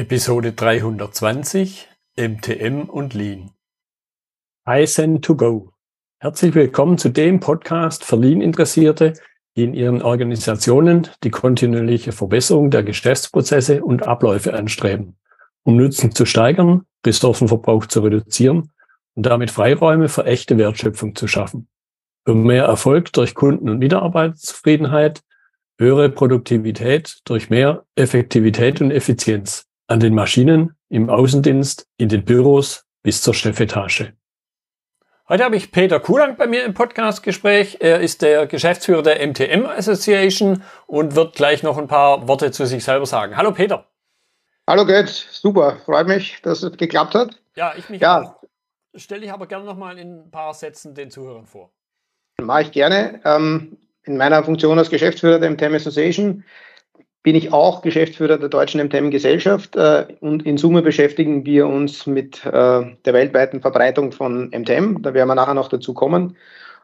Episode 320 MTM und Lean. Kaizen to go. Herzlich willkommen zu dem Podcast für Lean-Interessierte, die in ihren Organisationen die kontinuierliche Verbesserung der Geschäftsprozesse und Abläufe anstreben, um Nutzen zu steigern, Ressourcenverbrauch zu reduzieren und damit Freiräume für echte Wertschöpfung zu schaffen. Für mehr Erfolg durch Kunden- und Mitarbeiterzufriedenheit, höhere Produktivität durch mehr Effektivität und Effizienz an den Maschinen, im Außendienst, in den Büros bis zur Chefetage. Heute habe ich Peter Kulang bei mir im Podcastgespräch. Er ist der Geschäftsführer der MTM Association und wird gleich noch ein paar Worte zu sich selber sagen. Hallo Peter. Hallo Gerd, super, freut mich, dass es geklappt hat. Ja, ich mich ja. Stelle ich aber gerne noch mal in ein paar Sätzen den Zuhörern vor. Mache ich gerne. Ähm, in meiner Funktion als Geschäftsführer der MTM Association bin ich auch Geschäftsführer der Deutschen MTM-Gesellschaft äh, und in Summe beschäftigen wir uns mit äh, der weltweiten Verbreitung von MTM. Da werden wir nachher noch dazu kommen.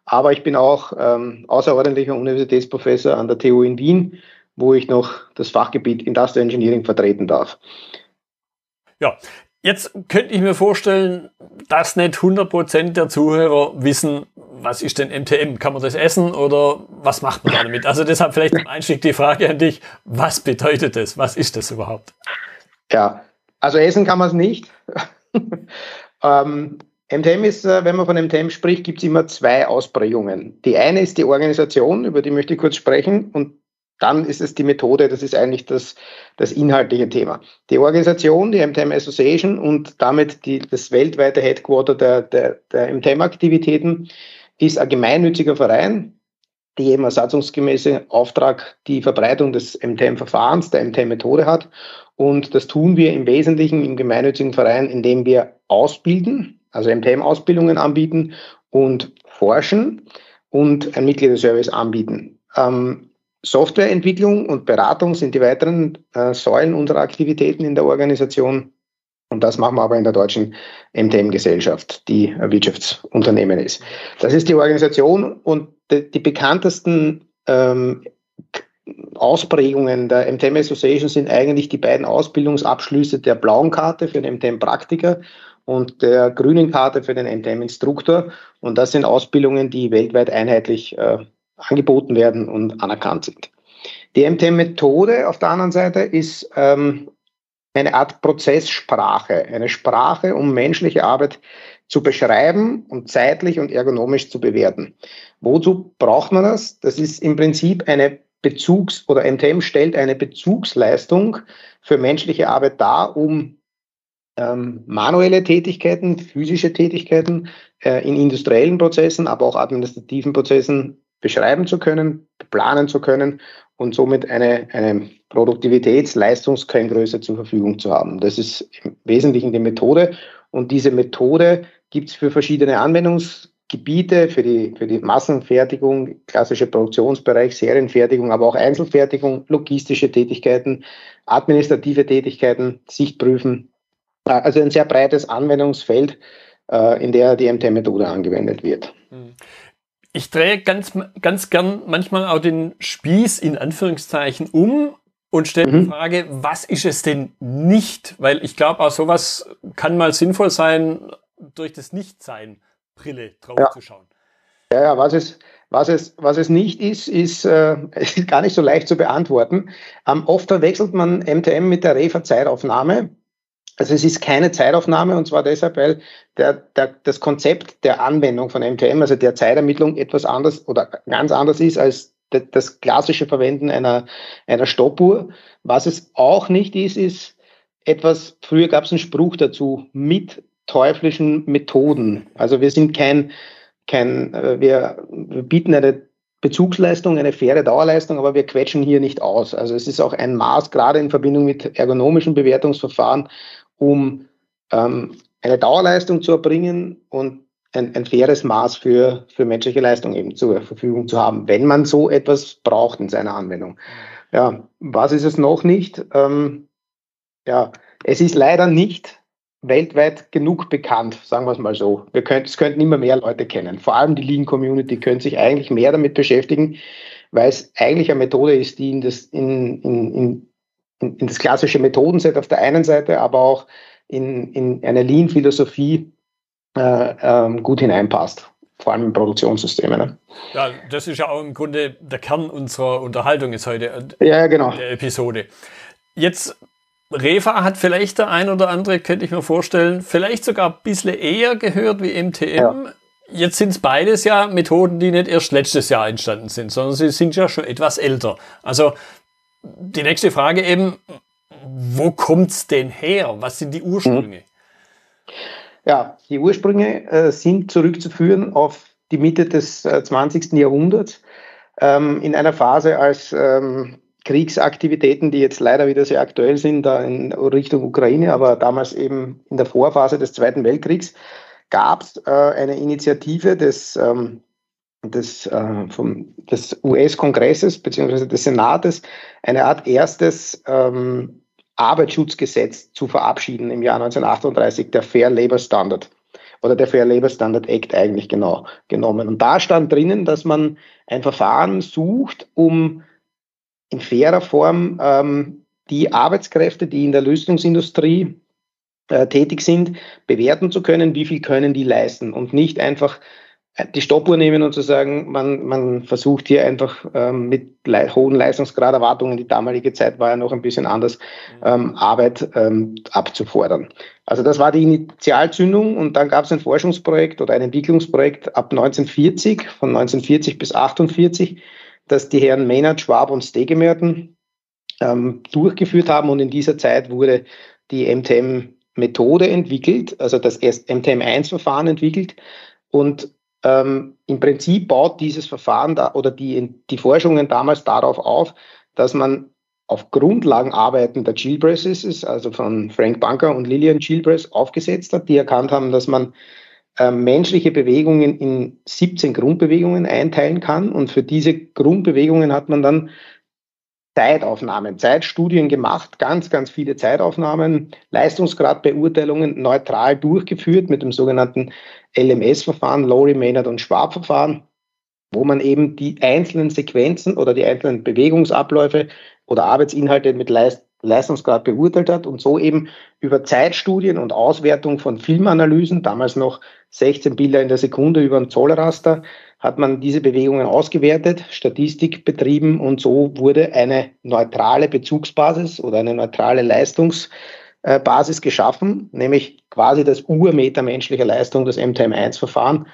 Aber ich bin auch ähm, außerordentlicher Universitätsprofessor an der TU in Wien, wo ich noch das Fachgebiet Industrial Engineering vertreten darf. Ja, Jetzt könnte ich mir vorstellen, dass nicht 100% der Zuhörer wissen, was ist denn MTM? Kann man das essen oder was macht man damit? Also deshalb vielleicht zum Einstieg die Frage an dich, was bedeutet das? Was ist das überhaupt? Ja, also essen kann man es nicht. ähm, MTM ist, äh, wenn man von MTM spricht, gibt es immer zwei Ausprägungen. Die eine ist die Organisation, über die möchte ich kurz sprechen, und dann ist es die Methode, das ist eigentlich das, das inhaltliche Thema. Die Organisation, die MTM Association und damit die, das weltweite Headquarter der, der, der MTM-Aktivitäten ist ein gemeinnütziger Verein, die eben ersatzungsgemäße Auftrag die Verbreitung des MTM-Verfahrens, der MTM-Methode hat. Und das tun wir im Wesentlichen im gemeinnützigen Verein, indem wir ausbilden, also MTM-Ausbildungen anbieten und forschen und ein Mitgliederservice anbieten. Ähm, Softwareentwicklung und Beratung sind die weiteren äh, Säulen unserer Aktivitäten in der Organisation. Und das machen wir aber in der deutschen MTM-Gesellschaft, die ein Wirtschaftsunternehmen ist. Das ist die Organisation und die, die bekanntesten ähm, Ausprägungen der MTM Association sind eigentlich die beiden Ausbildungsabschlüsse der blauen Karte für den MTM-Praktiker und der grünen Karte für den MTM-Instruktor. Und das sind Ausbildungen, die weltweit einheitlich äh, angeboten werden und anerkannt sind. Die MTM-Methode auf der anderen Seite ist ähm, eine Art Prozesssprache, eine Sprache, um menschliche Arbeit zu beschreiben und zeitlich und ergonomisch zu bewerten. Wozu braucht man das? Das ist im Prinzip eine Bezugs- oder MTM stellt eine Bezugsleistung für menschliche Arbeit dar, um ähm, manuelle Tätigkeiten, physische Tätigkeiten äh, in industriellen Prozessen, aber auch administrativen Prozessen beschreiben zu können, planen zu können und somit eine, eine Produktivitäts-Leistungskenngröße zur Verfügung zu haben. Das ist im Wesentlichen die Methode. Und diese Methode gibt es für verschiedene Anwendungsgebiete, für die, für die Massenfertigung, klassische Produktionsbereich, Serienfertigung, aber auch Einzelfertigung, logistische Tätigkeiten, administrative Tätigkeiten, Sichtprüfen. Also ein sehr breites Anwendungsfeld, äh, in der die MT-Methode angewendet wird. Mhm ich drehe ganz, ganz gern manchmal auch den Spieß in Anführungszeichen um und stelle mhm. die Frage, was ist es denn nicht? Weil ich glaube, auch sowas kann mal sinnvoll sein, durch das Nichtsein Brille drauf ja. zu schauen. Ja, ja, was es, was es, was es nicht ist, ist, äh, ist gar nicht so leicht zu beantworten. Ähm, oft verwechselt man MTM mit der Refa-Zeitaufnahme. Also es ist keine Zeitaufnahme und zwar deshalb, weil der, der, das Konzept der Anwendung von MTM, also der Zeitermittlung, etwas anders oder ganz anders ist als das klassische Verwenden einer, einer Stoppuhr. Was es auch nicht ist, ist etwas, früher gab es einen Spruch dazu, mit teuflischen Methoden. Also wir sind kein, kein äh, wir, wir bieten eine Bezugsleistung, eine faire Dauerleistung, aber wir quetschen hier nicht aus. Also es ist auch ein Maß, gerade in Verbindung mit ergonomischen Bewertungsverfahren, um ähm, eine Dauerleistung zu erbringen und ein, ein, faires Maß für, für menschliche Leistung eben zur Verfügung zu haben, wenn man so etwas braucht in seiner Anwendung. Ja, was ist es noch nicht? Ähm, ja, es ist leider nicht weltweit genug bekannt, sagen wir es mal so. Wir können, es könnten immer mehr Leute kennen. Vor allem die Lean-Community könnte sich eigentlich mehr damit beschäftigen, weil es eigentlich eine Methode ist, die in, das, in, in, in in, in das klassische Methodenset auf der einen Seite, aber auch in, in eine Lean-Philosophie äh, ähm, gut hineinpasst vor allem in Produktionssystemen. Ne? Ja, das ist ja auch im Grunde der Kern unserer Unterhaltung ist heute. Äh, ja, genau. Der Episode. Jetzt, Refa hat vielleicht der ein oder andere, könnte ich mir vorstellen, vielleicht sogar ein bisschen eher gehört wie MTM. Ja. Jetzt sind es beides ja Methoden, die nicht erst letztes Jahr entstanden sind, sondern sie sind ja schon etwas älter. Also die nächste Frage eben, wo kommt es denn her? Was sind die Ursprünge? Ja, die Ursprünge äh, sind zurückzuführen auf die Mitte des äh, 20. Jahrhunderts, ähm, in einer Phase, als ähm, Kriegsaktivitäten, die jetzt leider wieder sehr aktuell sind, da in Richtung Ukraine, aber damals eben in der Vorphase des Zweiten Weltkriegs, gab es äh, eine Initiative des, ähm, des, äh, des US-Kongresses bzw. des Senates, eine Art erstes ähm, Arbeitsschutzgesetz zu verabschieden im Jahr 1938, der Fair Labor Standard oder der Fair Labor Standard Act eigentlich genau genommen. Und da stand drinnen, dass man ein Verfahren sucht, um in fairer Form ähm, die Arbeitskräfte, die in der Rüstungsindustrie äh, tätig sind, bewerten zu können, wie viel können die leisten und nicht einfach die Stoppuhr nehmen und zu sagen, man, man versucht hier einfach ähm, mit le hohen Leistungsgraderwartungen, die damalige Zeit war ja noch ein bisschen anders, ähm, Arbeit ähm, abzufordern. Also das war die Initialzündung und dann gab es ein Forschungsprojekt oder ein Entwicklungsprojekt ab 1940, von 1940 bis 48, das die Herren Maynard, Schwab und Stegemerten ähm, durchgeführt haben und in dieser Zeit wurde die MTM-Methode entwickelt, also das MTM-1-Verfahren entwickelt und ähm, Im Prinzip baut dieses Verfahren da, oder die, die Forschungen damals darauf auf, dass man auf Grundlagenarbeiten der Chilbresses, also von Frank Bunker und Lillian Chilbress, aufgesetzt hat, die erkannt haben, dass man äh, menschliche Bewegungen in 17 Grundbewegungen einteilen kann. Und für diese Grundbewegungen hat man dann Zeitaufnahmen, Zeitstudien gemacht, ganz, ganz viele Zeitaufnahmen, Leistungsgradbeurteilungen neutral durchgeführt mit dem sogenannten LMS-Verfahren, Lowry, Maynard und Schwab-Verfahren, wo man eben die einzelnen Sequenzen oder die einzelnen Bewegungsabläufe oder Arbeitsinhalte mit Leist Leistungsgrad beurteilt hat und so eben über Zeitstudien und Auswertung von Filmanalysen, damals noch 16 Bilder in der Sekunde über ein Zollraster, hat man diese Bewegungen ausgewertet, Statistik betrieben und so wurde eine neutrale Bezugsbasis oder eine neutrale Leistungsbasis geschaffen, nämlich quasi das Urmeter menschlicher Leistung, das MTM1-Verfahren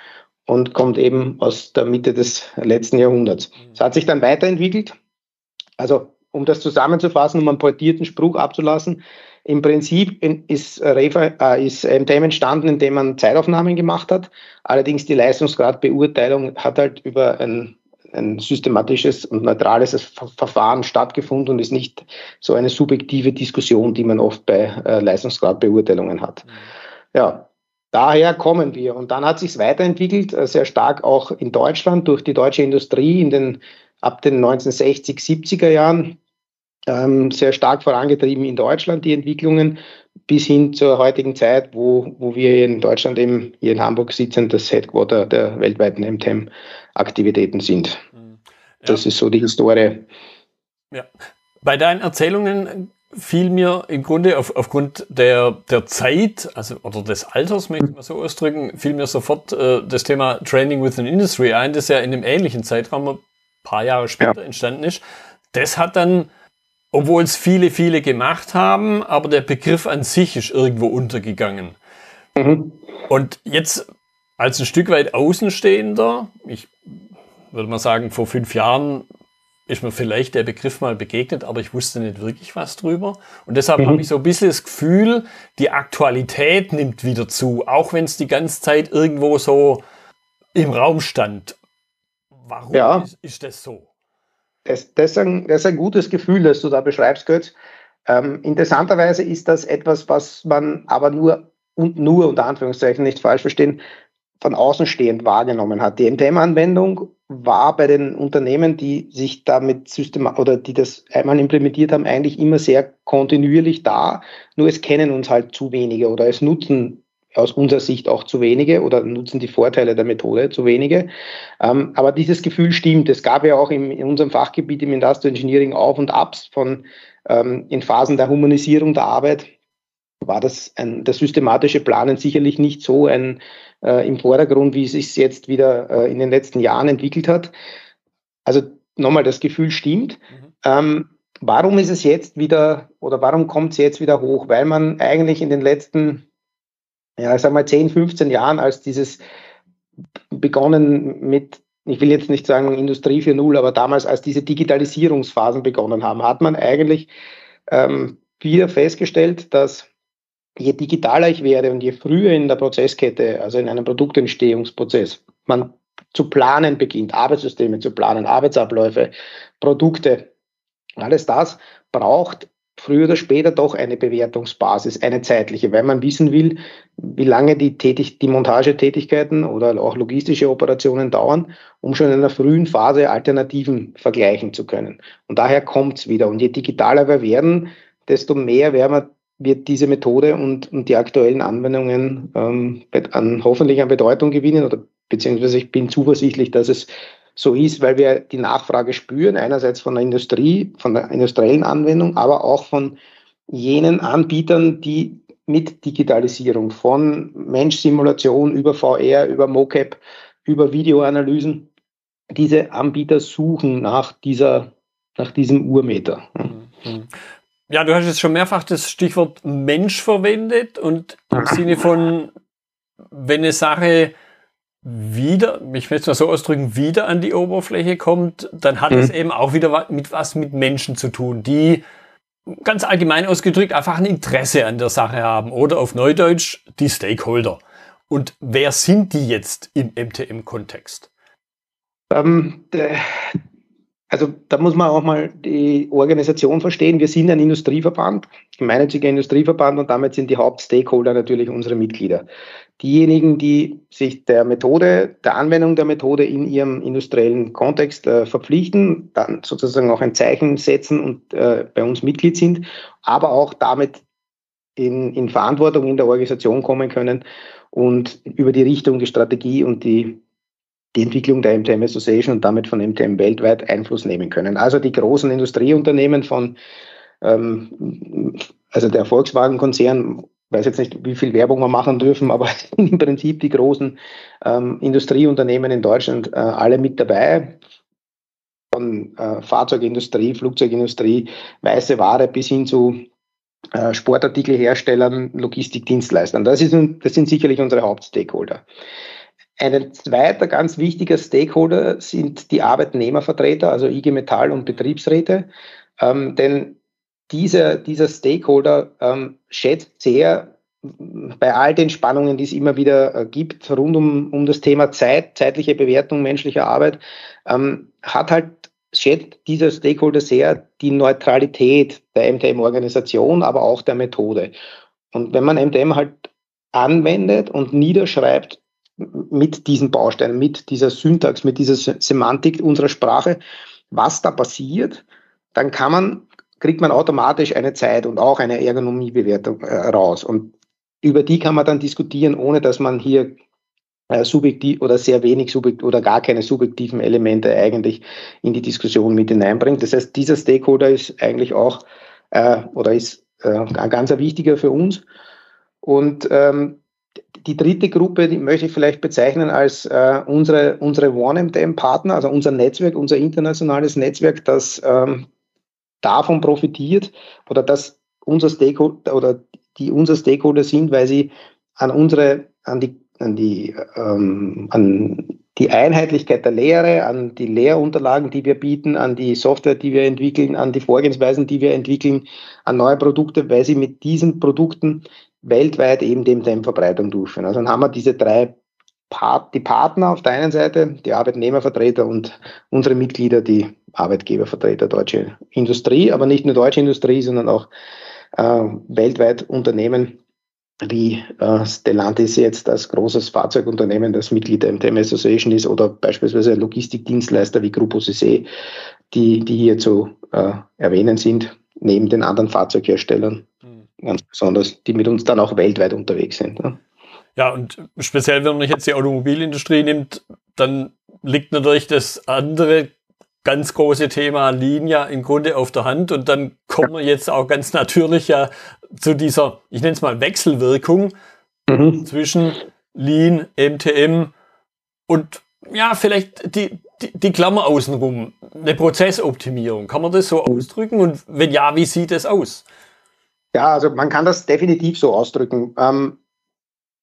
und kommt eben aus der Mitte des letzten Jahrhunderts. Es hat sich dann weiterentwickelt. Also um das zusammenzufassen, um einen portierten Spruch abzulassen, im Prinzip ist, Refa, äh, MTM entstanden, indem man Zeitaufnahmen gemacht hat. Allerdings die Leistungsgradbeurteilung hat halt über ein, ein systematisches und neutrales Verfahren stattgefunden und ist nicht so eine subjektive Diskussion, die man oft bei äh, Leistungsgradbeurteilungen hat. Mhm. Ja, daher kommen wir. Und dann hat sich weiterentwickelt, äh, sehr stark auch in Deutschland durch die deutsche Industrie in den ab den 1960, 70er Jahren ähm, sehr stark vorangetrieben in Deutschland, die Entwicklungen, bis hin zur heutigen Zeit, wo, wo wir in Deutschland eben hier in Hamburg sitzen, das Headquarter der weltweiten MTM-Aktivitäten sind. Mhm. Ja. Das ist so die Historie. Ja. Bei deinen Erzählungen fiel mir im Grunde auf, aufgrund der, der Zeit, also oder des Alters, möchte ich mal so ausdrücken, fiel mir sofort äh, das Thema Training with an Industry ein, das ja in einem ähnlichen Zeitraum ein paar Jahre später ja. entstanden ist. Das hat dann obwohl es viele, viele gemacht haben, aber der Begriff an sich ist irgendwo untergegangen. Mhm. Und jetzt als ein Stück weit Außenstehender, ich würde mal sagen, vor fünf Jahren ist mir vielleicht der Begriff mal begegnet, aber ich wusste nicht wirklich was drüber. Und deshalb mhm. habe ich so ein bisschen das Gefühl, die Aktualität nimmt wieder zu, auch wenn es die ganze Zeit irgendwo so im Raum stand. Warum ja. ist, ist das so? Das, das, ist ein, das ist ein gutes Gefühl, das du da beschreibst, Götz. Ähm, interessanterweise ist das etwas, was man aber nur und nur unter Anführungszeichen nicht falsch verstehen, von außen stehend wahrgenommen hat. Die MTM-Anwendung war bei den Unternehmen, die sich damit system oder die das einmal implementiert haben, eigentlich immer sehr kontinuierlich da. Nur es kennen uns halt zu wenige oder es nutzen aus unserer Sicht auch zu wenige oder nutzen die Vorteile der Methode zu wenige. Ähm, aber dieses Gefühl stimmt. Es gab ja auch im, in unserem Fachgebiet im Industrial Engineering Auf und Abs von ähm, in Phasen der Humanisierung der Arbeit war das ein, das systematische Planen sicherlich nicht so ein äh, im Vordergrund, wie es sich jetzt wieder äh, in den letzten Jahren entwickelt hat. Also nochmal, das Gefühl stimmt. Mhm. Ähm, warum ist es jetzt wieder oder warum kommt es jetzt wieder hoch? Weil man eigentlich in den letzten, ja, ich sag mal 10, 15 Jahren, als dieses begonnen mit, ich will jetzt nicht sagen Industrie 4.0, aber damals, als diese Digitalisierungsphasen begonnen haben, hat man eigentlich ähm, wieder festgestellt, dass je digitaler ich werde und je früher in der Prozesskette, also in einem Produktentstehungsprozess, man zu planen beginnt, Arbeitssysteme zu planen, Arbeitsabläufe, Produkte, alles das braucht früher oder später doch eine Bewertungsbasis, eine zeitliche, weil man wissen will, wie lange die, Tätig die Montagetätigkeiten oder auch logistische Operationen dauern, um schon in einer frühen Phase Alternativen vergleichen zu können. Und daher kommt es wieder. Und je digitaler wir werden, desto mehr werden wir wird diese Methode und, und die aktuellen Anwendungen ähm, an, hoffentlich an Bedeutung gewinnen oder beziehungsweise ich bin zuversichtlich, dass es so ist, weil wir die Nachfrage spüren, einerseits von der Industrie, von der industriellen Anwendung, aber auch von jenen Anbietern, die mit Digitalisierung von Mensch-Simulation über VR, über MoCap, über Videoanalysen, diese Anbieter suchen nach dieser, nach diesem Urmeter. Mhm. Ja, du hast jetzt schon mehrfach das Stichwort Mensch verwendet und im Sinne von, wenn eine Sache wieder, ich will es mal so ausdrücken, wieder an die Oberfläche kommt, dann hat mhm. es eben auch wieder mit was mit Menschen zu tun, die ganz allgemein ausgedrückt einfach ein Interesse an der Sache haben oder auf Neudeutsch die Stakeholder. Und wer sind die jetzt im MTM-Kontext? Ähm, also da muss man auch mal die Organisation verstehen. Wir sind ein Industrieverband, gemeinnütziger Industrieverband und damit sind die Hauptstakeholder natürlich unsere Mitglieder. Diejenigen, die sich der Methode, der Anwendung der Methode in ihrem industriellen Kontext äh, verpflichten, dann sozusagen auch ein Zeichen setzen und äh, bei uns Mitglied sind, aber auch damit in, in Verantwortung in der Organisation kommen können und über die Richtung, die Strategie und die die Entwicklung der MTM Association und damit von MTM weltweit Einfluss nehmen können. Also die großen Industrieunternehmen von, ähm, also der Volkswagen-Konzern, weiß jetzt nicht, wie viel Werbung wir machen dürfen, aber im Prinzip die großen ähm, Industrieunternehmen in Deutschland äh, alle mit dabei. Von äh, Fahrzeugindustrie, Flugzeugindustrie, weiße Ware bis hin zu äh, Sportartikelherstellern, Logistikdienstleistern. Das, ist, das sind sicherlich unsere Hauptstakeholder. Ein zweiter ganz wichtiger Stakeholder sind die Arbeitnehmervertreter, also IG Metall und Betriebsräte. Ähm, denn dieser, dieser Stakeholder ähm, schätzt sehr bei all den Spannungen, die es immer wieder äh, gibt, rund um, um das Thema Zeit, zeitliche Bewertung menschlicher Arbeit, ähm, hat halt, schätzt dieser Stakeholder sehr die Neutralität der MTM-Organisation, aber auch der Methode. Und wenn man MTM halt anwendet und niederschreibt, mit diesen Bausteinen, mit dieser Syntax, mit dieser Semantik unserer Sprache, was da passiert, dann kann man, kriegt man automatisch eine Zeit und auch eine Ergonomiebewertung äh, raus. Und über die kann man dann diskutieren, ohne dass man hier äh, subjektiv oder sehr wenig subjektiv oder gar keine subjektiven Elemente eigentlich in die Diskussion mit hineinbringt. Das heißt, dieser Stakeholder ist eigentlich auch äh, oder ist äh, ganz wichtiger für uns. Und ähm, die dritte Gruppe, die möchte ich vielleicht bezeichnen als äh, unsere, unsere OneMTM-Partner, also unser Netzwerk, unser internationales Netzwerk, das ähm, davon profitiert oder dass unser Stakeholder oder die unser Stakeholder sind, weil sie an unsere, an die, an die, ähm, an die Einheitlichkeit der Lehre, an die Lehrunterlagen, die wir bieten, an die Software, die wir entwickeln, an die Vorgehensweisen, die wir entwickeln, an neue Produkte, weil sie mit diesen Produkten weltweit eben dem Tempverbreitung durchführen. Also dann haben wir diese drei Part, die Partner auf der einen Seite, die Arbeitnehmervertreter und unsere Mitglieder, die Arbeitgebervertreter deutsche Industrie, aber nicht nur deutsche Industrie, sondern auch äh, weltweit Unternehmen wie äh, Stellantis jetzt als großes Fahrzeugunternehmen, das Mitglied der MTM Association ist, oder beispielsweise Logistikdienstleister wie Grupo CC, die, die hier zu äh, erwähnen sind, neben den anderen Fahrzeugherstellern ganz besonders, die mit uns dann auch weltweit unterwegs sind. Ne? Ja, und speziell, wenn man jetzt die Automobilindustrie nimmt, dann liegt natürlich das andere ganz große Thema Lean ja im Grunde auf der Hand und dann kommen wir jetzt auch ganz natürlich ja zu dieser, ich nenne es mal Wechselwirkung mhm. zwischen Lean, MTM und ja, vielleicht die, die, die Klammer außenrum, eine Prozessoptimierung. Kann man das so ausdrücken? Und wenn ja, wie sieht das aus? Ja, also man kann das definitiv so ausdrücken. Ähm,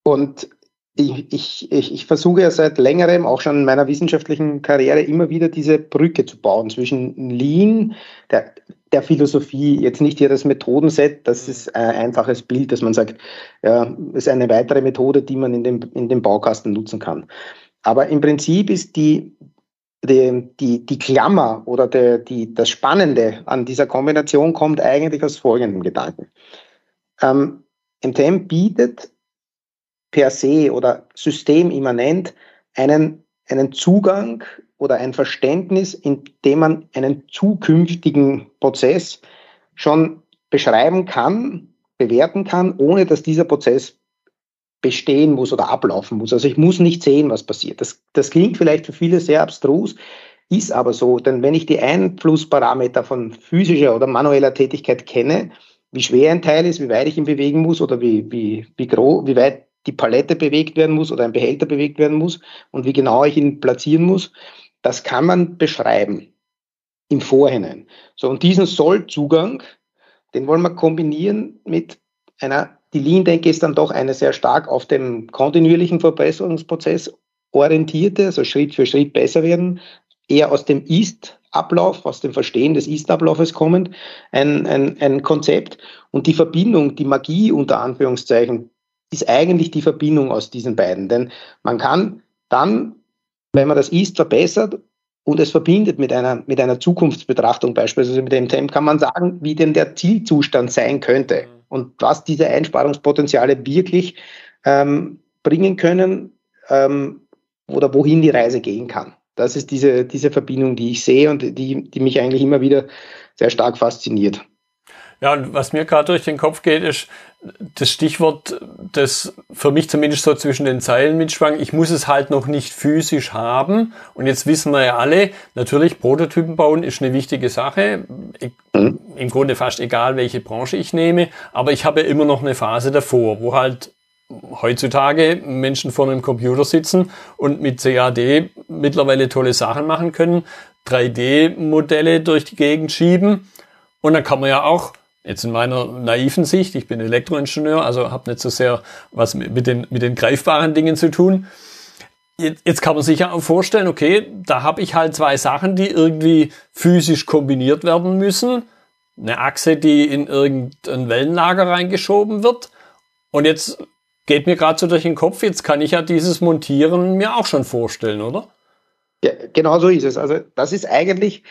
und ich, ich, ich, ich versuche ja seit längerem, auch schon in meiner wissenschaftlichen Karriere, immer wieder diese Brücke zu bauen zwischen Lean, der, der Philosophie, jetzt nicht hier das Methodenset, das ist ein einfaches Bild, dass man sagt, ja, ist eine weitere Methode, die man in dem, in dem Baukasten nutzen kann. Aber im Prinzip ist die, die, die, die Klammer oder der, die, das Spannende an dieser Kombination kommt eigentlich aus folgendem Gedanken. Ähm, MTM bietet per se oder systemimmanent einen, einen Zugang oder ein Verständnis, in dem man einen zukünftigen Prozess schon beschreiben kann, bewerten kann, ohne dass dieser Prozess bestehen muss oder ablaufen muss. Also ich muss nicht sehen, was passiert. Das, das klingt vielleicht für viele sehr abstrus, ist aber so, denn wenn ich die Einflussparameter von physischer oder manueller Tätigkeit kenne, wie schwer ein Teil ist, wie weit ich ihn bewegen muss oder wie, wie, wie, groß, wie weit die Palette bewegt werden muss oder ein Behälter bewegt werden muss und wie genau ich ihn platzieren muss, das kann man beschreiben im Vorhinein. So, und diesen Sollzugang, den wollen wir kombinieren mit einer, die Lean-Denke ist dann doch eine sehr stark auf dem kontinuierlichen Verbesserungsprozess orientierte, also Schritt für Schritt besser werden, eher aus dem Ist-Ablauf, aus dem Verstehen des Ist-Ablaufes kommend, ein, ein, ein Konzept und die Verbindung, die Magie unter Anführungszeichen, ist eigentlich die Verbindung aus diesen beiden. Denn man kann dann, wenn man das Ist verbessert und es verbindet mit einer, mit einer Zukunftsbetrachtung, beispielsweise mit dem TEM, kann man sagen, wie denn der Zielzustand sein könnte. Und was diese Einsparungspotenziale wirklich ähm, bringen können ähm, oder wohin die Reise gehen kann. Das ist diese, diese Verbindung, die ich sehe und die, die mich eigentlich immer wieder sehr stark fasziniert. Ja, und was mir gerade durch den Kopf geht, ist das Stichwort, das für mich zumindest so zwischen den Zeilen mitschwang. Ich muss es halt noch nicht physisch haben. Und jetzt wissen wir ja alle, natürlich Prototypen bauen ist eine wichtige Sache. Ich, mhm. Im Grunde fast egal, welche Branche ich nehme. Aber ich habe ja immer noch eine Phase davor, wo halt heutzutage Menschen vor einem Computer sitzen und mit CAD mittlerweile tolle Sachen machen können, 3D-Modelle durch die Gegend schieben. Und dann kann man ja auch Jetzt in meiner naiven Sicht, ich bin Elektroingenieur, also habe nicht so sehr was mit den, mit den greifbaren Dingen zu tun. Jetzt, kann man sich ja auch vorstellen, okay, da habe ich halt zwei Sachen, die irgendwie physisch kombiniert werden müssen. Eine Achse, die in irgendein Wellenlager reingeschoben wird. Und jetzt geht mir gerade so durch den Kopf, jetzt kann ich ja dieses Montieren mir auch schon vorstellen, oder? Ja, genau so ist es. Also das ist eigentlich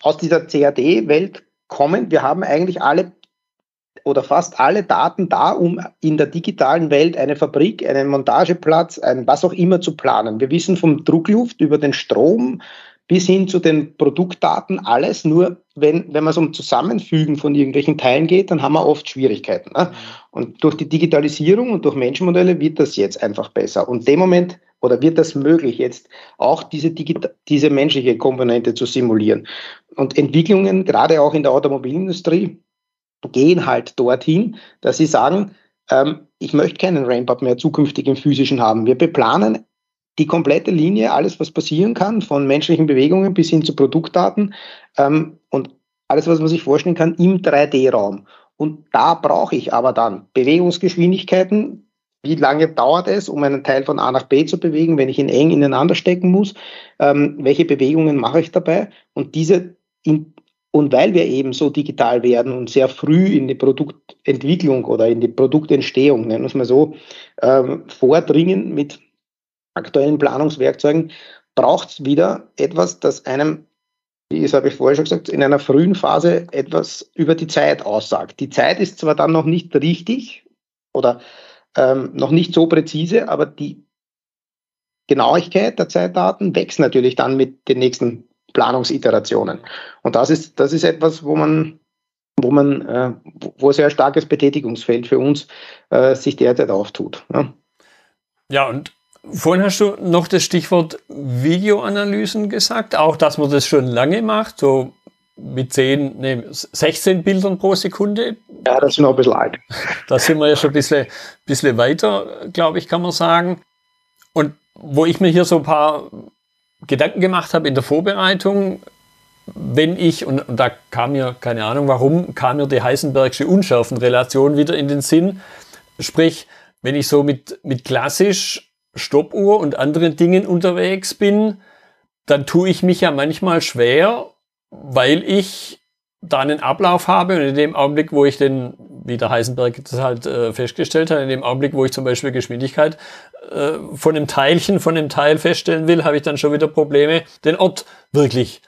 aus dieser CAD-Welt kommend. Wir haben eigentlich alle oder fast alle Daten da, um in der digitalen Welt eine Fabrik, einen Montageplatz, ein was auch immer zu planen. Wir wissen vom Druckluft über den Strom bis hin zu den Produktdaten alles. Nur wenn, wenn man so um Zusammenfügen von irgendwelchen Teilen geht, dann haben wir oft Schwierigkeiten. Ne? Und durch die Digitalisierung und durch Menschenmodelle wird das jetzt einfach besser. Und dem Moment oder wird das möglich, jetzt auch diese, diese menschliche Komponente zu simulieren? Und Entwicklungen, gerade auch in der Automobilindustrie, gehen halt dorthin, dass sie sagen, ähm, ich möchte keinen Ramp-up mehr zukünftig im physischen haben. Wir beplanen die komplette Linie, alles, was passieren kann, von menschlichen Bewegungen bis hin zu Produktdaten ähm, und alles, was man sich vorstellen kann, im 3D-Raum. Und da brauche ich aber dann Bewegungsgeschwindigkeiten. Wie lange dauert es, um einen Teil von A nach B zu bewegen, wenn ich ihn eng ineinander stecken muss? Ähm, welche Bewegungen mache ich dabei? Und diese in, und weil wir eben so digital werden und sehr früh in die Produktentwicklung oder in die Produktentstehung, nennen wir es mal so, ähm, vordringen mit aktuellen Planungswerkzeugen, braucht es wieder etwas, das einem, wie das habe ich vorher schon gesagt, in einer frühen Phase etwas über die Zeit aussagt. Die Zeit ist zwar dann noch nicht richtig oder ähm, noch nicht so präzise, aber die Genauigkeit der Zeitdaten wächst natürlich dann mit den nächsten Planungsiterationen. Und das ist, das ist etwas, wo man, wo man, äh, wo sehr starkes Betätigungsfeld für uns äh, sich derzeit auftut. Ja. Ja, und vorhin hast du noch das Stichwort Videoanalysen gesagt, auch dass man das schon lange macht, so mit 10, nee, 16 Bildern pro Sekunde. Ja, das ist noch ein bisschen alt. Da sind wir ja schon ein bisschen, bisschen weiter, glaube ich, kann man sagen. Und wo ich mir hier so ein paar Gedanken gemacht habe in der Vorbereitung, wenn ich, und, da kam mir, keine Ahnung warum, kam mir die Heisenbergsche Unschärfenrelation wieder in den Sinn. Sprich, wenn ich so mit, mit klassisch Stoppuhr und anderen Dingen unterwegs bin, dann tue ich mich ja manchmal schwer, weil ich da einen Ablauf habe und in dem Augenblick, wo ich den, wie der Heisenberg das halt äh, festgestellt hat, in dem Augenblick, wo ich zum Beispiel Geschwindigkeit äh, von einem Teilchen, von einem Teil feststellen will, habe ich dann schon wieder Probleme, den Ort wirklich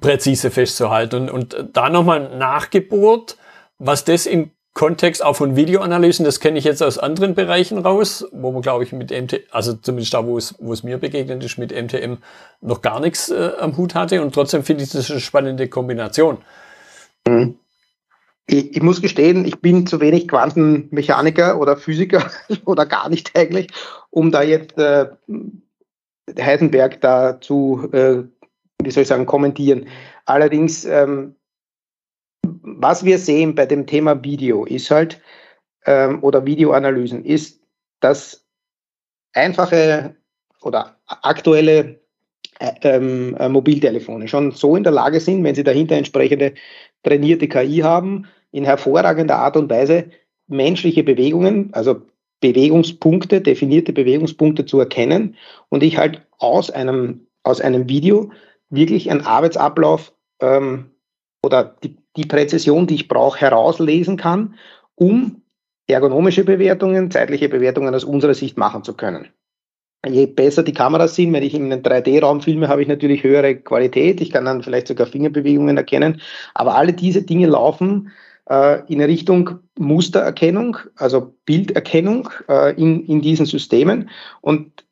präzise festzuhalten. Und, und da nochmal nachgebohrt, was das im Kontext auch von Videoanalysen, das kenne ich jetzt aus anderen Bereichen raus, wo man, glaube ich, mit MT, also zumindest da, wo es, wo es mir begegnet ist, mit MTM noch gar nichts äh, am Hut hatte. Und trotzdem finde ich das eine spannende Kombination. Mhm. Ich, ich, muss gestehen, ich bin zu wenig Quantenmechaniker oder Physiker oder gar nicht eigentlich, um da jetzt äh, Heisenberg da zu, äh, wie soll ich sagen, kommentieren. Allerdings ähm, was wir sehen bei dem Thema Video ist halt, ähm, oder Videoanalysen, ist, dass einfache oder aktuelle äh, ähm, äh, Mobiltelefone schon so in der Lage sind, wenn sie dahinter entsprechende trainierte KI haben, in hervorragender Art und Weise menschliche Bewegungen, also Bewegungspunkte, definierte Bewegungspunkte zu erkennen und ich halt aus einem, aus einem Video wirklich einen Arbeitsablauf ähm, oder die, die Präzision, die ich brauche, herauslesen kann, um ergonomische Bewertungen, zeitliche Bewertungen aus unserer Sicht machen zu können. Je besser die Kameras sind, wenn ich in einem 3D-Raum filme, habe ich natürlich höhere Qualität. Ich kann dann vielleicht sogar Fingerbewegungen erkennen. Aber alle diese Dinge laufen äh, in Richtung Mustererkennung, also Bilderkennung äh, in, in diesen Systemen. Und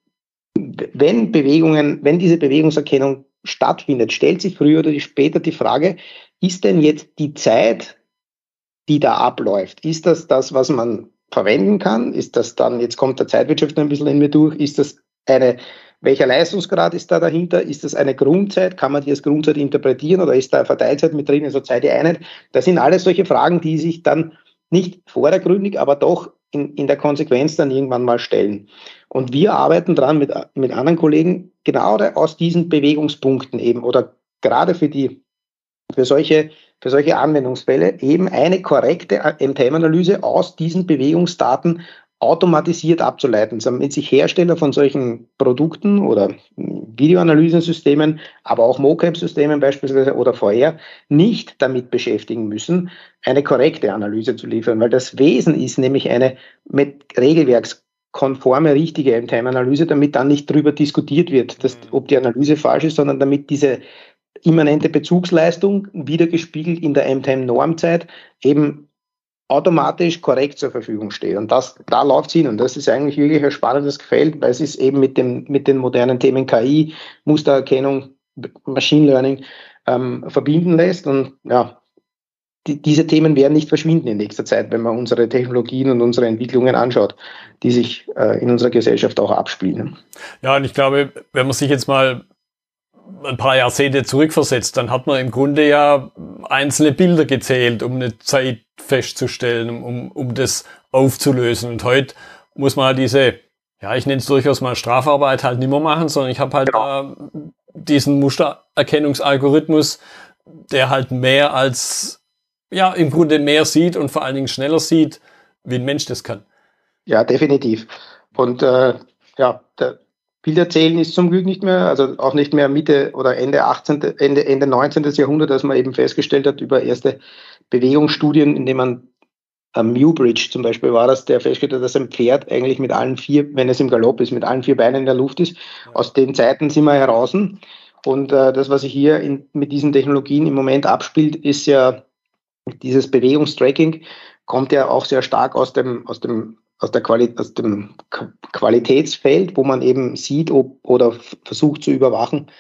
wenn Bewegungen, wenn diese Bewegungserkennung stattfindet, stellt sich früher oder später die Frage, ist denn jetzt die Zeit, die da abläuft, ist das das, was man verwenden kann? Ist das dann, jetzt kommt der Zeitwirtschaft ein bisschen in mir durch, ist das eine, welcher Leistungsgrad ist da dahinter? Ist das eine Grundzeit? Kann man die als Grundzeit interpretieren oder ist da Verteilzeit mit drin, also Zeiteinheit? Das sind alles solche Fragen, die sich dann nicht vordergründig, aber doch in, in der Konsequenz dann irgendwann mal stellen. Und wir arbeiten dran mit, mit anderen Kollegen genau aus diesen Bewegungspunkten eben oder gerade für die für solche, für solche Anwendungsfälle eben eine korrekte MTM-Analyse aus diesen Bewegungsdaten automatisiert abzuleiten, damit sich Hersteller von solchen Produkten oder Videoanalysesystemen, aber auch MoCap-Systemen beispielsweise oder VR nicht damit beschäftigen müssen, eine korrekte Analyse zu liefern, weil das Wesen ist nämlich eine mit regelwerkskonforme, richtige MTM-Analyse, damit dann nicht darüber diskutiert wird, dass, ob die Analyse falsch ist, sondern damit diese immanente Bezugsleistung, wiedergespiegelt in der M-Time-Normzeit, eben automatisch korrekt zur Verfügung steht. Und das, da läuft es hin. Und das ist eigentlich wirklich ein spannendes Feld, weil es ist eben mit, dem, mit den modernen Themen KI, Mustererkennung, Machine Learning ähm, verbinden lässt. Und ja, die, diese Themen werden nicht verschwinden in nächster Zeit, wenn man unsere Technologien und unsere Entwicklungen anschaut, die sich äh, in unserer Gesellschaft auch abspielen. Ja, und ich glaube, wenn man sich jetzt mal ein paar Jahrzehnte zurückversetzt, dann hat man im Grunde ja einzelne Bilder gezählt, um eine Zeit festzustellen, um, um das aufzulösen. Und heute muss man halt diese, ja, ich nenne es durchaus mal Strafarbeit halt nicht mehr machen, sondern ich habe halt genau. diesen Mustererkennungsalgorithmus, der halt mehr als, ja, im Grunde mehr sieht und vor allen Dingen schneller sieht, wie ein Mensch das kann. Ja, definitiv. Und äh, ja, der, Bilderzählen ist zum Glück nicht mehr, also auch nicht mehr Mitte oder Ende 18., Ende, Ende 19. Jahrhundert, dass man eben festgestellt hat über erste Bewegungsstudien, indem man am Newbridge zum Beispiel war das, der festgestellt hat, dass ein Pferd eigentlich mit allen vier, wenn es im Galopp ist, mit allen vier Beinen in der Luft ist. Aus den Zeiten sind wir heraus. Und äh, das, was sich hier in, mit diesen Technologien im Moment abspielt, ist ja dieses Bewegungstracking, kommt ja auch sehr stark aus dem, aus dem aus, der Quali aus dem Qualitätsfeld, wo man eben sieht ob, oder versucht zu überwachen,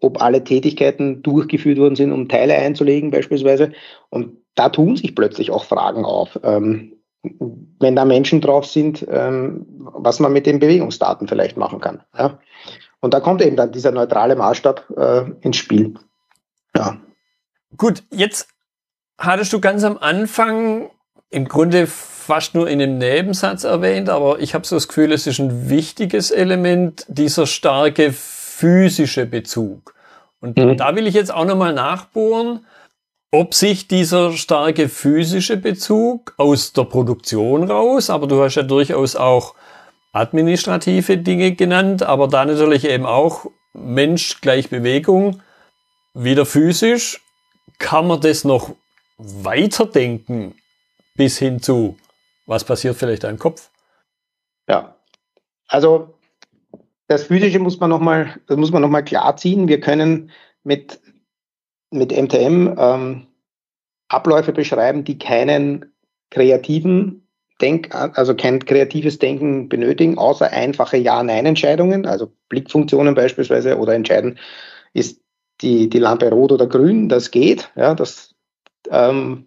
ob alle Tätigkeiten durchgeführt worden sind, um Teile einzulegen beispielsweise. Und da tun sich plötzlich auch Fragen auf. Ähm, wenn da Menschen drauf sind, ähm, was man mit den Bewegungsdaten vielleicht machen kann. Ja? Und da kommt eben dann dieser neutrale Maßstab äh, ins Spiel. Ja. Gut, jetzt hattest du ganz am Anfang im Grunde fast nur in einem Nebensatz erwähnt, aber ich habe so das Gefühl, es ist ein wichtiges Element, dieser starke physische Bezug. Und mhm. da will ich jetzt auch nochmal nachbohren, ob sich dieser starke physische Bezug aus der Produktion raus, aber du hast ja durchaus auch administrative Dinge genannt, aber da natürlich eben auch Mensch gleich Bewegung, wieder physisch, kann man das noch weiterdenken bis hin zu, was passiert vielleicht im Kopf? Ja, also das Physische muss man nochmal, das muss man nochmal klar ziehen. Wir können mit, mit MTM ähm, Abläufe beschreiben, die keinen kreativen Denk, also kein kreatives Denken benötigen, außer einfache Ja-Nein-Entscheidungen, also Blickfunktionen beispielsweise oder entscheiden, ist die, die Lampe rot oder grün, das geht, ja, das, ähm,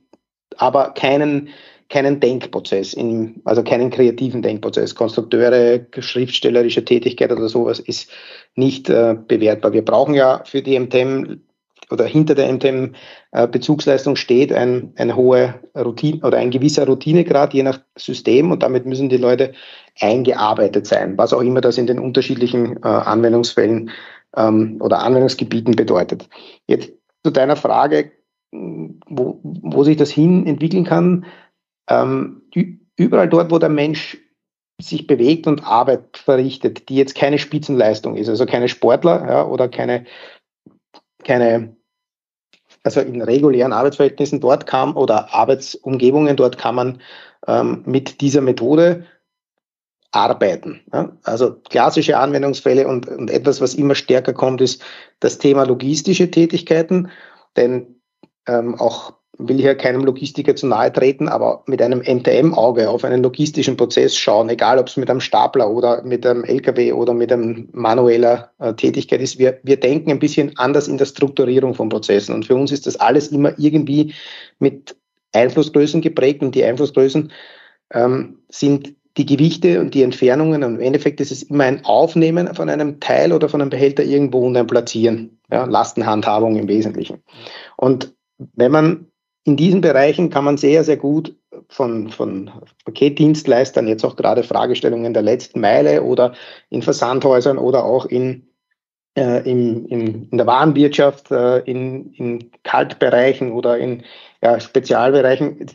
aber keinen, keinen Denkprozess, in, also keinen kreativen Denkprozess. Konstrukteure, schriftstellerische Tätigkeit oder sowas ist nicht äh, bewertbar. Wir brauchen ja für die MTM oder hinter der MTM-Bezugsleistung steht ein, eine hohe Routine oder ein gewisser Routinegrad je nach System und damit müssen die Leute eingearbeitet sein, was auch immer das in den unterschiedlichen äh, Anwendungsfällen ähm, oder Anwendungsgebieten bedeutet. Jetzt zu deiner Frage, wo, wo sich das hin entwickeln kann. Ähm, überall dort, wo der Mensch sich bewegt und Arbeit verrichtet, die jetzt keine Spitzenleistung ist, also keine Sportler ja, oder keine keine, also in regulären Arbeitsverhältnissen dort kam oder Arbeitsumgebungen, dort kann man ähm, mit dieser Methode arbeiten. Ja? Also klassische Anwendungsfälle und, und etwas, was immer stärker kommt, ist das Thema logistische Tätigkeiten, denn ähm, auch will hier keinem Logistiker zu nahe treten, aber mit einem NTM-Auge auf einen logistischen Prozess schauen, egal ob es mit einem Stapler oder mit einem LKW oder mit einem manueller äh, Tätigkeit ist. Wir, wir denken ein bisschen anders in der Strukturierung von Prozessen und für uns ist das alles immer irgendwie mit Einflussgrößen geprägt und die Einflussgrößen ähm, sind die Gewichte und die Entfernungen. Und im Endeffekt ist es immer ein Aufnehmen von einem Teil oder von einem Behälter irgendwo und ein Platzieren. Ja, Lastenhandhabung im Wesentlichen. Und wenn man in diesen Bereichen kann man sehr, sehr gut von, von Paketdienstleistern, jetzt auch gerade Fragestellungen der letzten Meile oder in Versandhäusern oder auch in, äh, in, in, in der Warenwirtschaft, äh, in, in Kaltbereichen oder in ja, Spezialbereichen,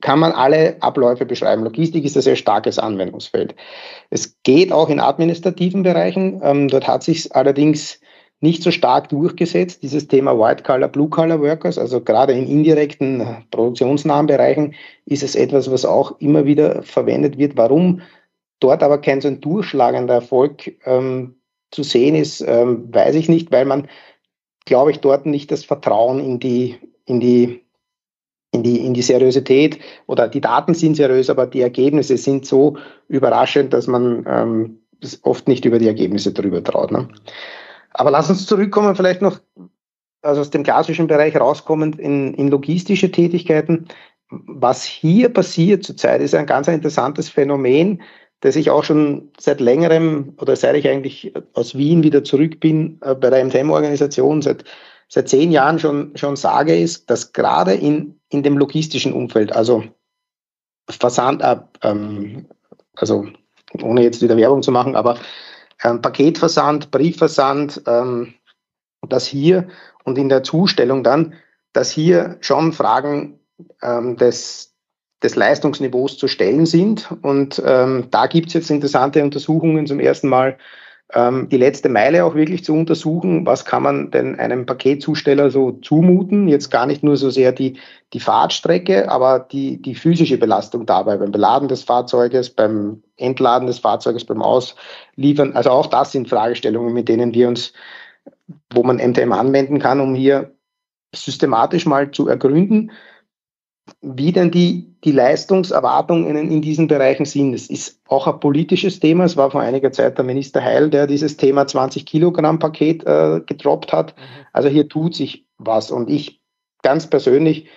kann man alle Abläufe beschreiben. Logistik ist ein sehr starkes Anwendungsfeld. Es geht auch in administrativen Bereichen. Ähm, dort hat sich allerdings nicht so stark durchgesetzt, dieses Thema White-Collar, Blue-Collar-Workers, also gerade in indirekten äh, produktionsnahen Bereichen ist es etwas, was auch immer wieder verwendet wird. Warum dort aber kein so ein durchschlagender Erfolg ähm, zu sehen ist, ähm, weiß ich nicht, weil man, glaube ich, dort nicht das Vertrauen in die, in die in die, in die Seriosität oder die Daten sind seriös, aber die Ergebnisse sind so überraschend, dass man ähm, oft nicht über die Ergebnisse drüber traut. Ne? Aber lass uns zurückkommen, vielleicht noch also aus dem klassischen Bereich rauskommend in, in logistische Tätigkeiten. Was hier passiert zurzeit ist ein ganz interessantes Phänomen, das ich auch schon seit längerem oder seit ich eigentlich aus Wien wieder zurück bin äh, bei der MTM-Organisation seit, seit zehn Jahren schon, schon sage, ist, dass gerade in, in dem logistischen Umfeld, also Versand, äh, ähm, also ohne jetzt wieder Werbung zu machen, aber ähm, Paketversand, Briefversand, ähm, dass hier und in der Zustellung dann, dass hier schon Fragen ähm, des, des Leistungsniveaus zu stellen sind. Und ähm, da gibt es jetzt interessante Untersuchungen zum ersten Mal ähm, die letzte Meile auch wirklich zu untersuchen. Was kann man denn einem Paketzusteller so zumuten? Jetzt gar nicht nur so sehr die, die Fahrtstrecke, aber die, die physische Belastung dabei, beim Beladen des Fahrzeuges, beim Entladen des Fahrzeuges, beim Ausliefern. Also auch das sind Fragestellungen, mit denen wir uns, wo man MTM anwenden kann, um hier systematisch mal zu ergründen, wie denn die, die Leistungserwartungen in, diesen Bereichen sind. Es ist auch ein politisches Thema. Es war vor einiger Zeit der Minister Heil, der dieses Thema 20 Kilogramm Paket äh, gedroppt hat. Mhm. Also hier tut sich was. Und ich ganz persönlich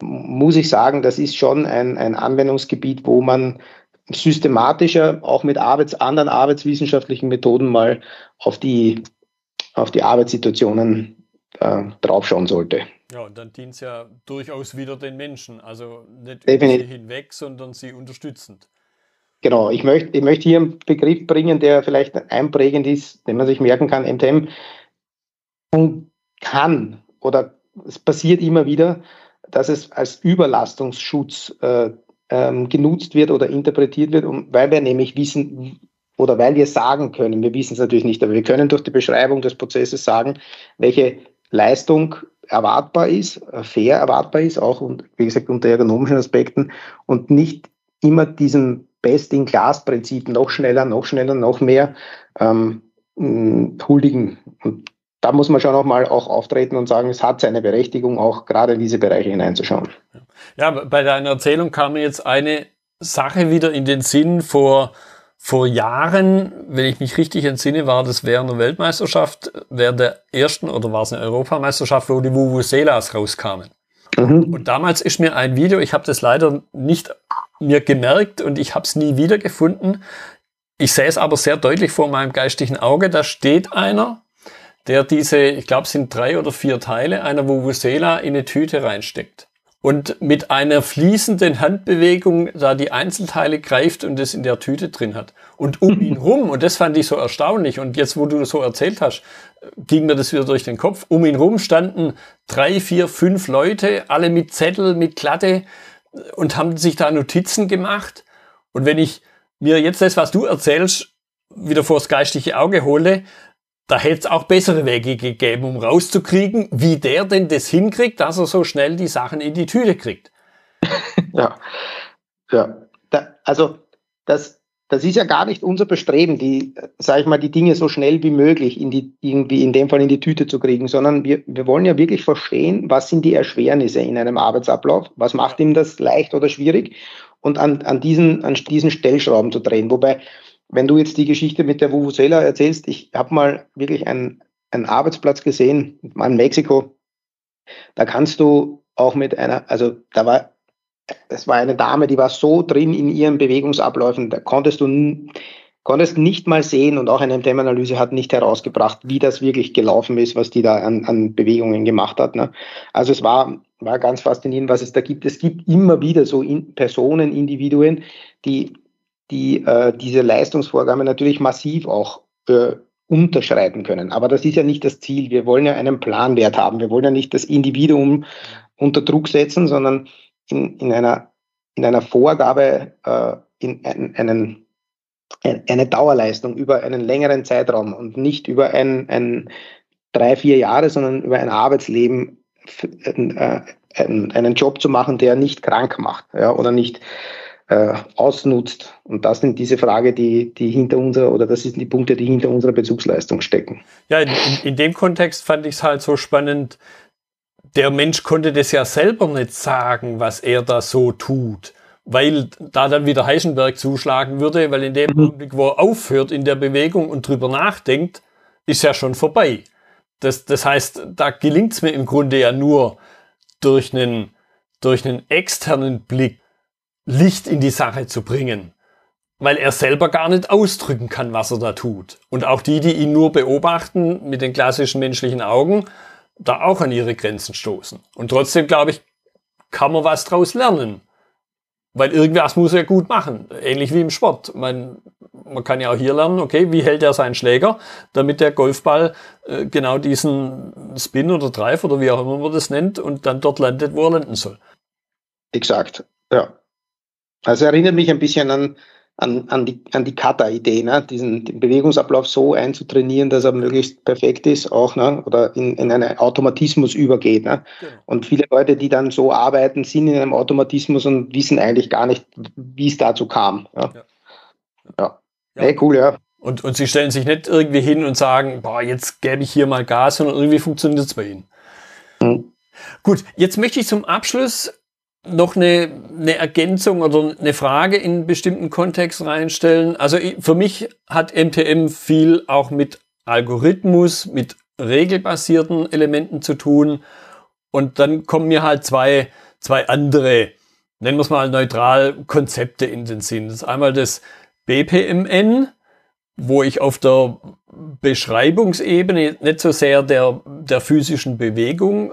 muss ich sagen, das ist schon ein, ein Anwendungsgebiet, wo man systematischer auch mit Arbeits-, anderen arbeitswissenschaftlichen Methoden mal auf die, auf die Arbeitssituationen äh, draufschauen sollte. Ja, und dann dient es ja durchaus wieder den Menschen. Also nicht Definitiv. hinweg, sondern sie unterstützend. Genau, ich möchte, ich möchte hier einen Begriff bringen, der vielleicht einprägend ist, den man sich merken kann. MTM kann oder es passiert immer wieder, dass es als Überlastungsschutz äh, ähm, genutzt wird oder interpretiert wird, um, weil wir nämlich wissen oder weil wir sagen können, wir wissen es natürlich nicht, aber wir können durch die Beschreibung des Prozesses sagen, welche Leistung erwartbar ist, fair erwartbar ist, auch und wie gesagt unter ergonomischen Aspekten und nicht immer diesem Best-in-Class-Prinzip noch schneller, noch schneller, noch mehr ähm, huldigen. Und da muss man schon auch mal auch auftreten und sagen, es hat seine Berechtigung, auch gerade in diese Bereiche hineinzuschauen. Ja, bei deiner Erzählung kam mir jetzt eine Sache wieder in den Sinn vor, vor Jahren, wenn ich mich richtig entsinne, war das während der Weltmeisterschaft, während der ersten oder war es eine Europameisterschaft, wo die Vuvuzelas rauskamen. Mhm. Und damals ist mir ein Video, ich habe das leider nicht mir gemerkt und ich habe es nie wiedergefunden. Ich sehe es aber sehr deutlich vor meinem geistigen Auge. Da steht einer der diese, ich glaube, es sind drei oder vier Teile einer Vuvuzela in eine Tüte reinsteckt. Und mit einer fließenden Handbewegung da die Einzelteile greift und es in der Tüte drin hat. Und um ihn rum, und das fand ich so erstaunlich, und jetzt, wo du so erzählt hast, ging mir das wieder durch den Kopf. Um ihn rum standen drei, vier, fünf Leute, alle mit Zettel, mit Klatte und haben sich da Notizen gemacht. Und wenn ich mir jetzt das, was du erzählst, wieder vors geistige Auge hole, da hätte es auch bessere Wege gegeben, um rauszukriegen, wie der denn das hinkriegt, dass er so schnell die Sachen in die Tüte kriegt. ja, ja. Da, also das, das ist ja gar nicht unser Bestreben, die, sage ich mal, die Dinge so schnell wie möglich in die, irgendwie in dem Fall in die Tüte zu kriegen, sondern wir, wir wollen ja wirklich verstehen, was sind die Erschwernisse in einem Arbeitsablauf, was macht ihm das leicht oder schwierig und an, an, diesen, an diesen Stellschrauben zu drehen. Wobei wenn du jetzt die Geschichte mit der Vuvuzela erzählst, ich habe mal wirklich einen, einen Arbeitsplatz gesehen, mal in Mexiko, da kannst du auch mit einer, also da war, das war eine Dame, die war so drin in ihren Bewegungsabläufen, da konntest du konntest nicht mal sehen und auch eine MTM-Analyse hat nicht herausgebracht, wie das wirklich gelaufen ist, was die da an, an Bewegungen gemacht hat. Ne? Also es war, war ganz faszinierend, was es da gibt. Es gibt immer wieder so in Personen, Individuen, die die äh, diese Leistungsvorgabe natürlich massiv auch äh, unterschreiten können. Aber das ist ja nicht das Ziel. Wir wollen ja einen Planwert haben. Wir wollen ja nicht das Individuum unter Druck setzen, sondern in, in, einer, in einer Vorgabe äh, in einen, einen, eine Dauerleistung über einen längeren Zeitraum und nicht über ein, ein drei, vier Jahre, sondern über ein Arbeitsleben äh, einen Job zu machen, der nicht krank macht ja, oder nicht äh, ausnutzt. Und das sind diese Frage, die, die hinter unserer, oder das sind die Punkte, die hinter unserer Bezugsleistung stecken. Ja, in, in dem Kontext fand ich es halt so spannend. Der Mensch konnte das ja selber nicht sagen, was er da so tut. Weil da dann wieder Heisenberg zuschlagen würde, weil in dem mhm. Augenblick, wo er aufhört in der Bewegung und drüber nachdenkt, ist ja schon vorbei. Das, das heißt, da gelingt es mir im Grunde ja nur durch einen, durch einen externen Blick Licht in die Sache zu bringen, weil er selber gar nicht ausdrücken kann, was er da tut. Und auch die, die ihn nur beobachten mit den klassischen menschlichen Augen, da auch an ihre Grenzen stoßen. Und trotzdem, glaube ich, kann man was draus lernen. Weil irgendwas muss er gut machen. Ähnlich wie im Sport. Man, man kann ja auch hier lernen, okay, wie hält er seinen Schläger, damit der Golfball äh, genau diesen Spin oder Drive oder wie auch immer man das nennt und dann dort landet, wo er landen soll. Exakt, ja. Also erinnert mich ein bisschen an, an, an die, an die Kata-Idee, ne? diesen den Bewegungsablauf so einzutrainieren, dass er möglichst perfekt ist, auch ne? oder in, in einen Automatismus übergeht. Ne? Genau. Und viele Leute, die dann so arbeiten, sind in einem Automatismus und wissen eigentlich gar nicht, wie es dazu kam. Ja. ja. ja. ja. Hey, cool, ja. Und, und sie stellen sich nicht irgendwie hin und sagen, boah, jetzt gebe ich hier mal Gas, sondern irgendwie funktioniert es bei ihnen. Mhm. Gut, jetzt möchte ich zum Abschluss noch eine, eine Ergänzung oder eine Frage in einen bestimmten Kontext reinstellen. Also für mich hat MTM viel auch mit Algorithmus, mit regelbasierten Elementen zu tun. Und dann kommen mir halt zwei, zwei andere, nennen wir es mal neutral, Konzepte in den Sinn. Das ist einmal das BPMN, wo ich auf der Beschreibungsebene nicht so sehr der, der physischen Bewegung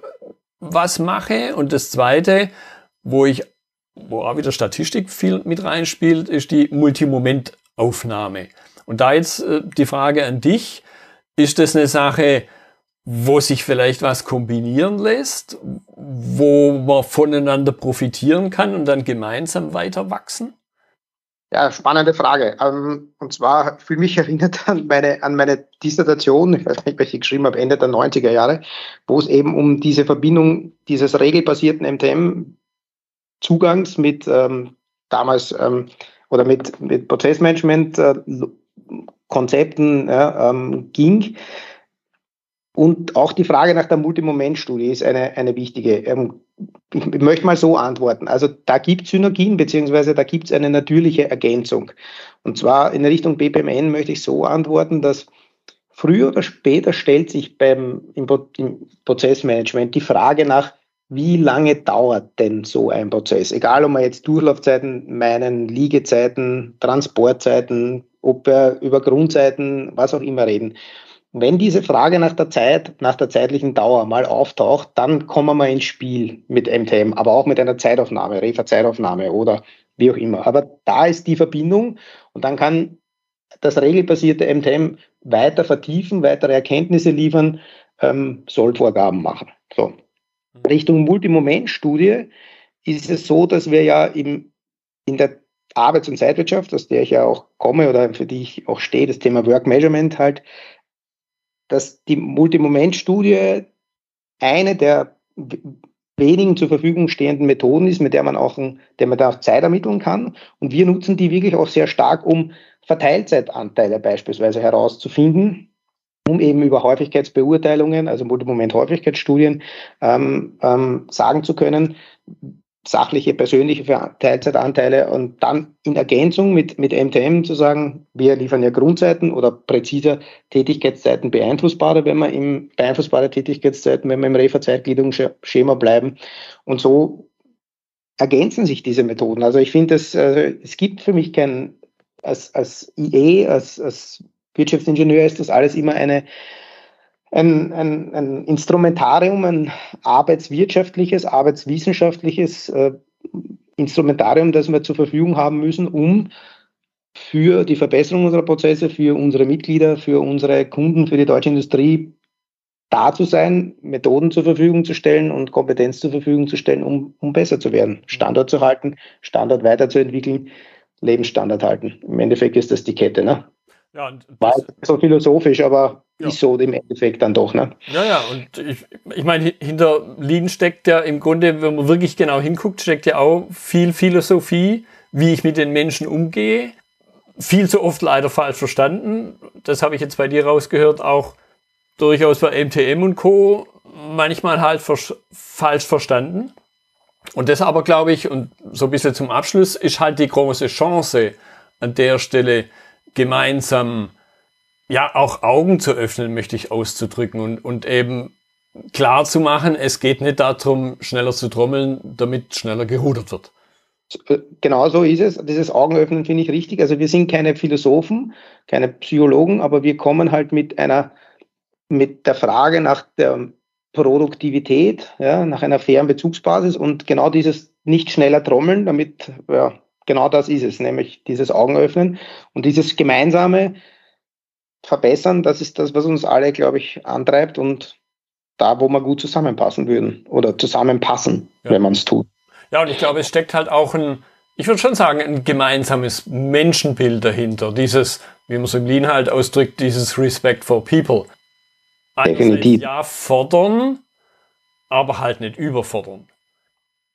was mache. Und das zweite, wo ich, wo auch wieder Statistik viel mit reinspielt, ist die Multimomentaufnahme. Und da jetzt äh, die Frage an dich, ist das eine Sache, wo sich vielleicht was kombinieren lässt, wo man voneinander profitieren kann und dann gemeinsam weiter wachsen? Ja, spannende Frage. Ähm, und zwar fühle mich erinnert an meine, an meine Dissertation, ich weiß nicht, welche ich geschrieben habe, Ende der 90er Jahre, wo es eben um diese Verbindung dieses regelbasierten MTM-Zugangs mit ähm, damals ähm, oder mit, mit Prozessmanagement-Konzepten äh, ja, ähm, ging. Und auch die Frage nach der Multimoment-Studie ist eine, eine wichtige. Ähm, ich möchte mal so antworten. Also da gibt es Synergien, beziehungsweise da gibt es eine natürliche Ergänzung. Und zwar in Richtung BPMN möchte ich so antworten, dass früher oder später stellt sich beim im, im Prozessmanagement die Frage nach, wie lange dauert denn so ein Prozess? Egal, ob wir jetzt Durchlaufzeiten meinen, Liegezeiten, Transportzeiten, ob wir über Grundzeiten, was auch immer reden. Wenn diese Frage nach der Zeit, nach der zeitlichen Dauer mal auftaucht, dann kommen wir ins Spiel mit MTM, aber auch mit einer Zeitaufnahme, Refa-Zeitaufnahme oder wie auch immer. Aber da ist die Verbindung und dann kann das regelbasierte MTM weiter vertiefen, weitere Erkenntnisse liefern, ähm, Sollvorgaben machen. So. Richtung Multimoment-Studie ist es so, dass wir ja im, in der Arbeits- und Zeitwirtschaft, aus der ich ja auch komme oder für die ich auch stehe, das Thema Work Measurement halt dass die Multimoment-Studie eine der wenigen zur Verfügung stehenden Methoden ist, mit der man auch, der man da auch Zeit ermitteln kann. Und wir nutzen die wirklich auch sehr stark, um Verteilzeitanteile beispielsweise herauszufinden, um eben über Häufigkeitsbeurteilungen, also Multimoment-Häufigkeitsstudien, ähm, ähm, sagen zu können, sachliche, persönliche Teilzeitanteile und dann in Ergänzung mit, mit MTM zu sagen, wir liefern ja Grundzeiten oder präziser Tätigkeitszeiten beeinflussbare, wenn wir im beeinflussbare Tätigkeitszeiten, wenn wir im Referzeitgliederungsschema bleiben. Und so ergänzen sich diese Methoden. Also ich finde, es, äh, es gibt für mich kein, als, als IE, als, als Wirtschaftsingenieur ist das alles immer eine, ein, ein, ein Instrumentarium, ein arbeitswirtschaftliches, arbeitswissenschaftliches äh, Instrumentarium, das wir zur Verfügung haben müssen, um für die Verbesserung unserer Prozesse, für unsere Mitglieder, für unsere Kunden, für die deutsche Industrie da zu sein, Methoden zur Verfügung zu stellen und Kompetenz zur Verfügung zu stellen, um, um besser zu werden, Standort zu halten, Standort weiterzuentwickeln, Lebensstandard halten. Im Endeffekt ist das die Kette. Ne? Ja, und War so philosophisch, aber ja. ist so im Endeffekt dann doch. Ne? Ja, ja, und ich, ich meine, hinter Lean steckt ja im Grunde, wenn man wirklich genau hinguckt, steckt ja auch viel Philosophie, wie ich mit den Menschen umgehe. Viel zu oft leider falsch verstanden. Das habe ich jetzt bei dir rausgehört, auch durchaus bei MTM und Co. manchmal halt falsch verstanden. Und das aber, glaube ich, und so ein bisschen zum Abschluss, ist halt die große Chance an der Stelle, gemeinsam ja auch Augen zu öffnen, möchte ich auszudrücken und, und eben klar zu machen, es geht nicht darum, schneller zu trommeln, damit schneller gehudert wird. Äh, genau so ist es. Dieses Augenöffnen finde ich richtig. Also wir sind keine Philosophen, keine Psychologen, aber wir kommen halt mit einer, mit der Frage nach der Produktivität, ja, nach einer fairen Bezugsbasis und genau dieses nicht schneller trommeln, damit ja, genau das ist es, nämlich dieses Augenöffnen und dieses gemeinsame Verbessern, das ist das, was uns alle, glaube ich, antreibt und da, wo wir gut zusammenpassen würden oder zusammenpassen, ja. wenn man es tut. Ja, und ich glaube, es steckt halt auch ein, ich würde schon sagen, ein gemeinsames Menschenbild dahinter. Dieses, wie man so im Lean halt ausdrückt, dieses Respect for People. Definitiv. Ja, fordern, aber halt nicht überfordern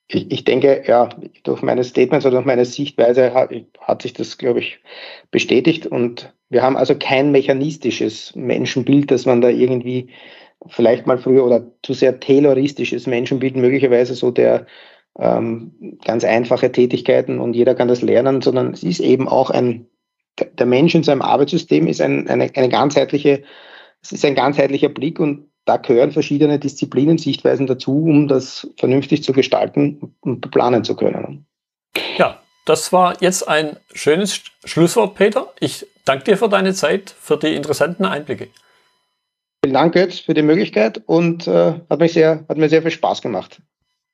ich, ich denke, ja, durch meine Statements oder durch meine Sichtweise hat, hat sich das, glaube ich, bestätigt. Und wir haben also kein mechanistisches Menschenbild, dass man da irgendwie vielleicht mal früher oder zu sehr tayloristisches Menschenbild, möglicherweise so der ähm, ganz einfache Tätigkeiten und jeder kann das lernen, sondern es ist eben auch ein, der Mensch in seinem Arbeitssystem ist ein, eine, eine ganzheitliche, es ist ein ganzheitlicher Blick und da gehören verschiedene Disziplinen, Sichtweisen dazu, um das vernünftig zu gestalten und planen zu können. Ja, das war jetzt ein schönes Schlusswort, Peter. Ich danke dir für deine Zeit, für die interessanten Einblicke. Vielen Dank jetzt für die Möglichkeit und äh, hat, mich sehr, hat mir sehr viel Spaß gemacht.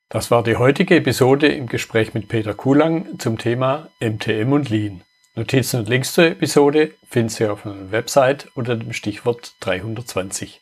Das war die heutige Episode im Gespräch mit Peter Kulang zum Thema MTM und Lean. Notizen und Links zur Episode finden Sie auf meiner Website unter dem Stichwort 320.